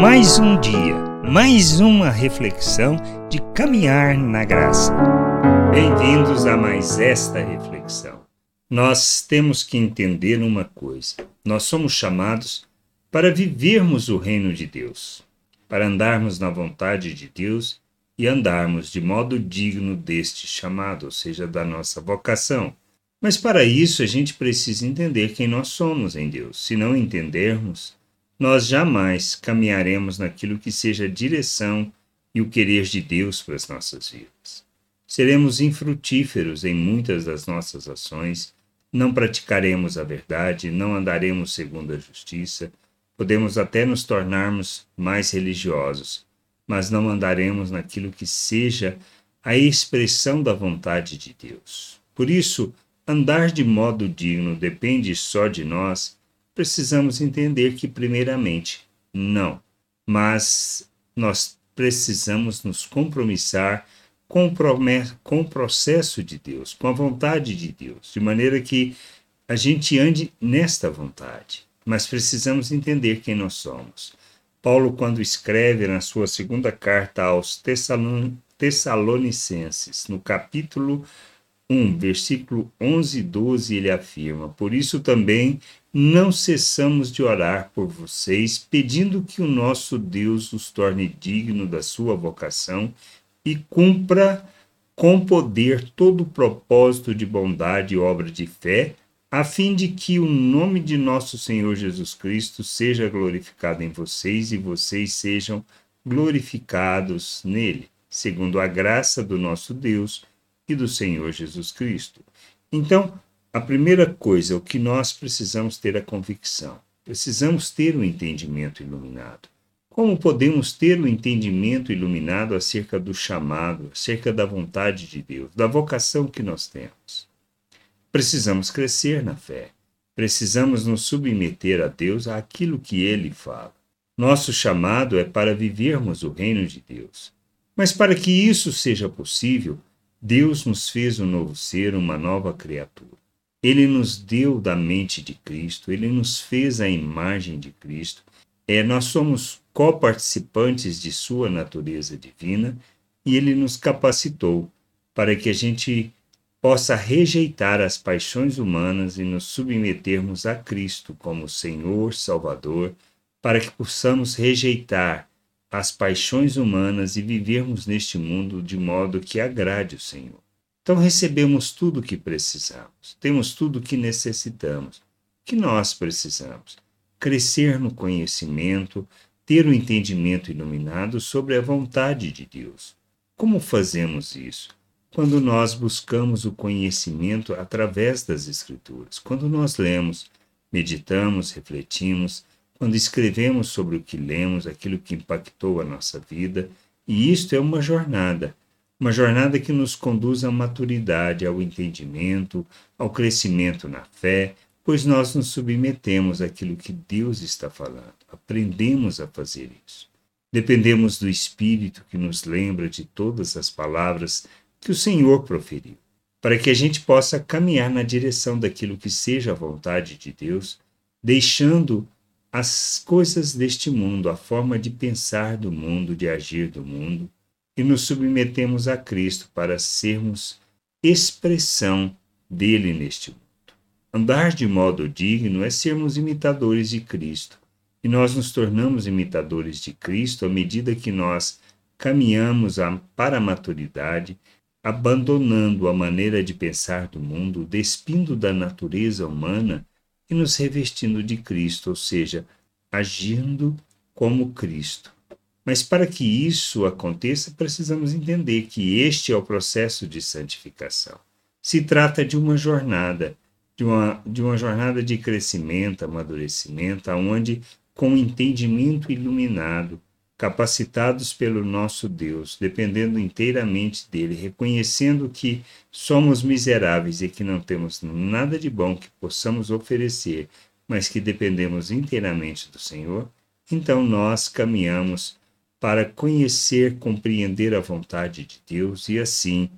Mais um dia, mais uma reflexão de caminhar na graça. Bem-vindos a mais esta reflexão. Nós temos que entender uma coisa: nós somos chamados para vivermos o reino de Deus, para andarmos na vontade de Deus e andarmos de modo digno deste chamado, ou seja, da nossa vocação. Mas para isso a gente precisa entender quem nós somos em Deus. Se não entendermos, nós jamais caminharemos naquilo que seja a direção e o querer de Deus para as nossas vidas. Seremos infrutíferos em muitas das nossas ações, não praticaremos a verdade, não andaremos segundo a justiça, podemos até nos tornarmos mais religiosos, mas não andaremos naquilo que seja a expressão da vontade de Deus. Por isso, andar de modo digno depende só de nós, precisamos entender que, primeiramente, não. Mas nós precisamos nos compromissar com, com o processo de Deus, com a vontade de Deus, de maneira que a gente ande nesta vontade. Mas precisamos entender quem nós somos. Paulo, quando escreve na sua segunda carta aos Tessalonicenses, no capítulo 1, versículo 11 e 12, ele afirma: Por isso também não cessamos de orar por vocês, pedindo que o nosso Deus os torne digno da sua vocação e cumpra com poder todo o propósito de bondade e obra de fé, a fim de que o nome de nosso Senhor Jesus Cristo seja glorificado em vocês e vocês sejam glorificados nele, segundo a graça do nosso Deus e do Senhor Jesus Cristo. Então, a primeira coisa, o que nós precisamos ter a convicção. Precisamos ter o um entendimento iluminado. Como podemos ter o um entendimento iluminado acerca do chamado, acerca da vontade de Deus, da vocação que nós temos? Precisamos crescer na fé. Precisamos nos submeter a Deus àquilo que ele fala. Nosso chamado é para vivermos o reino de Deus. Mas para que isso seja possível, Deus nos fez um novo ser, uma nova criatura. Ele nos deu da mente de Cristo, ele nos fez a imagem de Cristo. É, nós somos coparticipantes de sua natureza divina e ele nos capacitou para que a gente possa rejeitar as paixões humanas e nos submetermos a Cristo como Senhor, Salvador, para que possamos rejeitar as paixões humanas e vivermos neste mundo de modo que agrade o Senhor. Então recebemos tudo o que precisamos, temos tudo o que necessitamos. Que nós precisamos? Crescer no conhecimento, ter o um entendimento iluminado sobre a vontade de Deus. Como fazemos isso? Quando nós buscamos o conhecimento através das Escrituras, quando nós lemos, meditamos, refletimos, quando escrevemos sobre o que lemos, aquilo que impactou a nossa vida, e isto é uma jornada, uma jornada que nos conduz à maturidade, ao entendimento, ao crescimento na fé, pois nós nos submetemos àquilo que Deus está falando, aprendemos a fazer isso. Dependemos do Espírito que nos lembra de todas as palavras que o Senhor proferiu, para que a gente possa caminhar na direção daquilo que seja a vontade de Deus, deixando as coisas deste mundo, a forma de pensar do mundo, de agir do mundo, e nos submetemos a Cristo para sermos expressão dele neste mundo. Andar de modo digno é sermos imitadores de Cristo, e nós nos tornamos imitadores de Cristo à medida que nós caminhamos para a maturidade, abandonando a maneira de pensar do mundo, despindo da natureza humana e nos revestindo de Cristo, ou seja, agindo como Cristo. Mas para que isso aconteça, precisamos entender que este é o processo de santificação. Se trata de uma jornada, de uma, de uma jornada de crescimento, amadurecimento, onde, com entendimento iluminado, capacitados pelo nosso Deus, dependendo inteiramente dele, reconhecendo que somos miseráveis e que não temos nada de bom que possamos oferecer, mas que dependemos inteiramente do Senhor, então nós caminhamos para conhecer, compreender a vontade de Deus e assim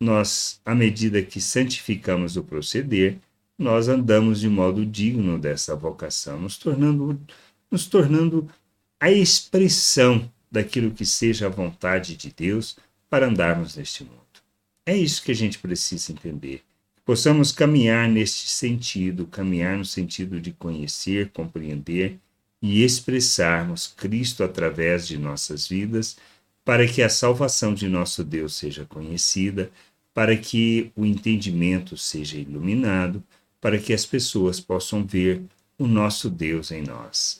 nós, à medida que santificamos o proceder, nós andamos de modo digno dessa vocação, nos tornando, nos tornando a expressão daquilo que seja a vontade de Deus para andarmos neste mundo. É isso que a gente precisa entender. Possamos caminhar neste sentido, caminhar no sentido de conhecer, compreender e expressarmos Cristo através de nossas vidas, para que a salvação de nosso Deus seja conhecida, para que o entendimento seja iluminado, para que as pessoas possam ver o nosso Deus em nós.